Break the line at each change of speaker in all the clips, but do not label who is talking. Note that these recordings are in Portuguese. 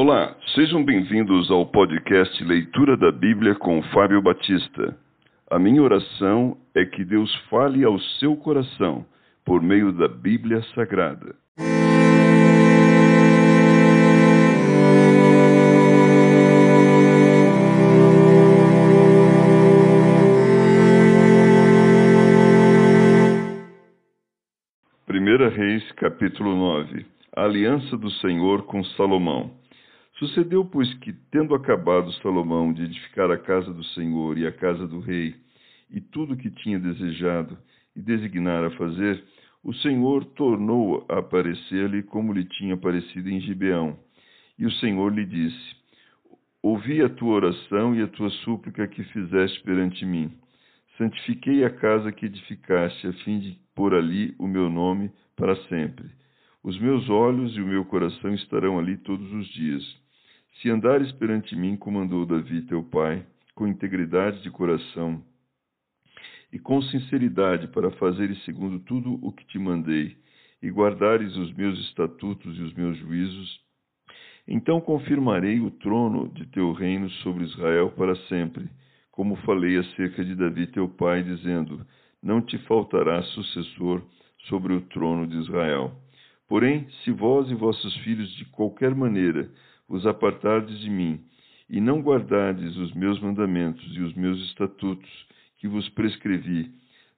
Olá, sejam bem-vindos ao podcast Leitura da Bíblia com Fábio Batista. A minha oração é que Deus fale ao seu coração por meio da Bíblia Sagrada. Primeira Reis, capítulo 9. A aliança do Senhor com Salomão. Sucedeu, pois, que, tendo acabado Salomão de edificar a casa do Senhor e a casa do rei, e tudo o que tinha desejado e designara fazer, o Senhor tornou a aparecer-lhe como lhe tinha aparecido em Gibeão. E o Senhor lhe disse: Ouvi a tua oração e a tua súplica que fizeste perante mim. Santifiquei a casa que edificaste, a fim de pôr ali o meu nome para sempre. Os meus olhos e o meu coração estarão ali todos os dias. Se andares perante mim, como andou Davi teu pai, com integridade de coração e com sinceridade para fazeres segundo tudo o que te mandei, e guardares os meus estatutos e os meus juízos, então confirmarei o trono de teu reino sobre Israel para sempre, como falei acerca de Davi teu pai, dizendo: Não te faltará sucessor sobre o trono de Israel. Porém, se vós e vossos filhos de qualquer maneira vos apartardes de mim, e não guardardes os meus mandamentos e os meus estatutos que vos prescrevi,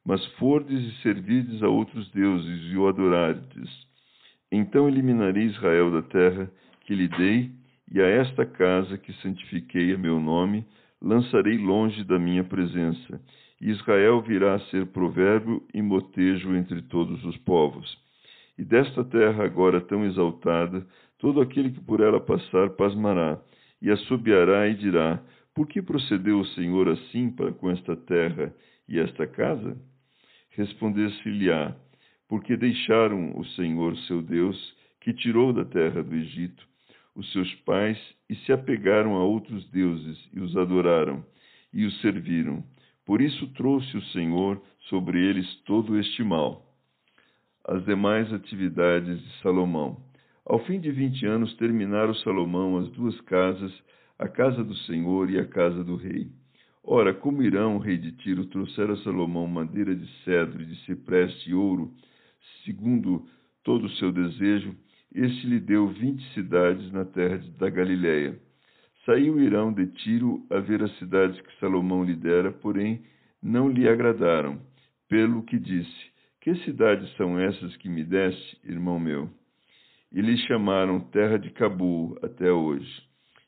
mas fordes e servirdes a outros deuses e o adorardes, então eliminarei Israel da terra que lhe dei, e a esta casa que santifiquei a meu nome, lançarei longe da minha presença, e Israel virá a ser provérbio e motejo entre todos os povos. E desta terra agora tão exaltada, Todo aquele que por ela passar pasmará, e assobiará e dirá: Por que procedeu o Senhor assim para com esta terra e esta casa? Responder-se-lhe-á: Porque deixaram o Senhor seu Deus, que tirou da terra do Egito os seus pais, e se apegaram a outros deuses, e os adoraram, e os serviram. Por isso trouxe o Senhor sobre eles todo este mal. As demais atividades de Salomão. Ao fim de vinte anos terminaram Salomão as duas casas, a casa do Senhor e a casa do rei. Ora, como Irão, rei de Tiro, trouxera a Salomão madeira de cedro, de cipreste e ouro, segundo todo o seu desejo, este lhe deu vinte cidades na terra da Galiléia. Saiu Irão de Tiro a ver as cidades que Salomão lhe dera, porém não lhe agradaram, pelo que disse: Que cidades são essas que me deste, irmão meu? E lhe chamaram terra de Cabu até hoje.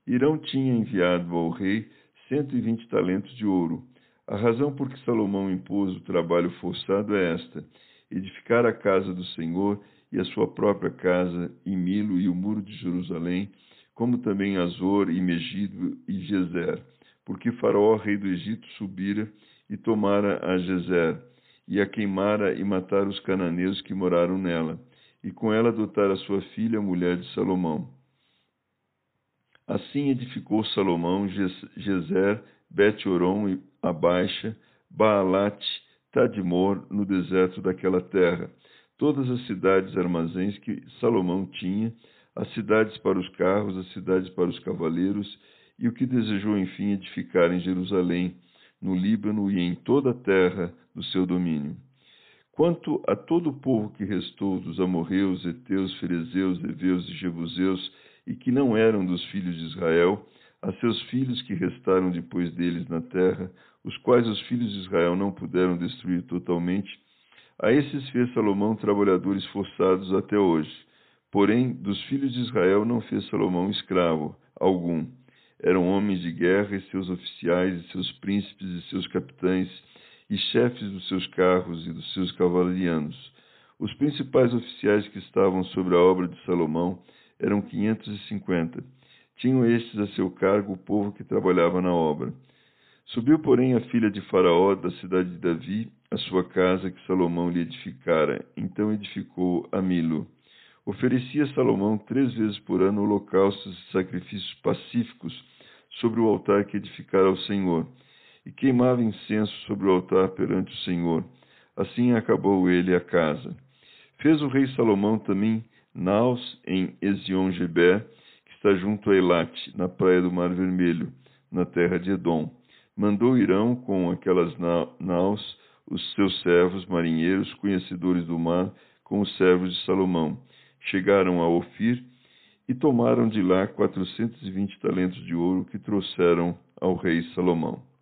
Irão tinha enviado ao rei cento e vinte talentos de ouro. A razão por que Salomão impôs o trabalho forçado é esta: edificar a casa do Senhor e a sua própria casa, e Milo e o muro de Jerusalém, como também Azor e Megido e Gezer, porque Faraó, rei do Egito, subira e tomara a Gezer, e a queimara e matara os cananeus que moraram nela e com ela adotar a sua filha, a mulher de Salomão. Assim edificou Salomão Gezer, Bet-Oron e Abaixa, Baalat, Tadmor, no deserto daquela terra, todas as cidades armazéns que Salomão tinha, as cidades para os carros, as cidades para os cavaleiros, e o que desejou, enfim, edificar em Jerusalém, no Líbano e em toda a terra do seu domínio. Quanto a todo o povo que restou dos amorreus, heteus, ferezeus, heveus e jebuseus, e que não eram dos filhos de Israel, a seus filhos que restaram depois deles na terra, os quais os filhos de Israel não puderam destruir totalmente, a esses fez Salomão trabalhadores forçados até hoje. Porém, dos filhos de Israel não fez Salomão escravo algum. Eram homens de guerra e seus oficiais, e seus príncipes e seus capitães, e chefes dos seus carros e dos seus cavalarianos. Os principais oficiais que estavam sobre a obra de Salomão eram quinhentos e cinquenta. Tinham estes a seu cargo o povo que trabalhava na obra. Subiu, porém, a filha de Faraó da cidade de Davi, a sua casa que Salomão lhe edificara. Então edificou a Milo. Oferecia Salomão três vezes por ano holocaustos e sacrifícios pacíficos sobre o altar que edificara ao Senhor e queimava incenso sobre o altar perante o Senhor. Assim acabou ele a casa. Fez o rei Salomão também naus em Ezion-Geber, que está junto a Elate, na praia do Mar Vermelho, na terra de Edom. Mandou Irão com aquelas naus os seus servos marinheiros, conhecedores do mar, com os servos de Salomão. Chegaram a Ofir e tomaram de lá quatrocentos e vinte talentos de ouro que trouxeram ao rei Salomão.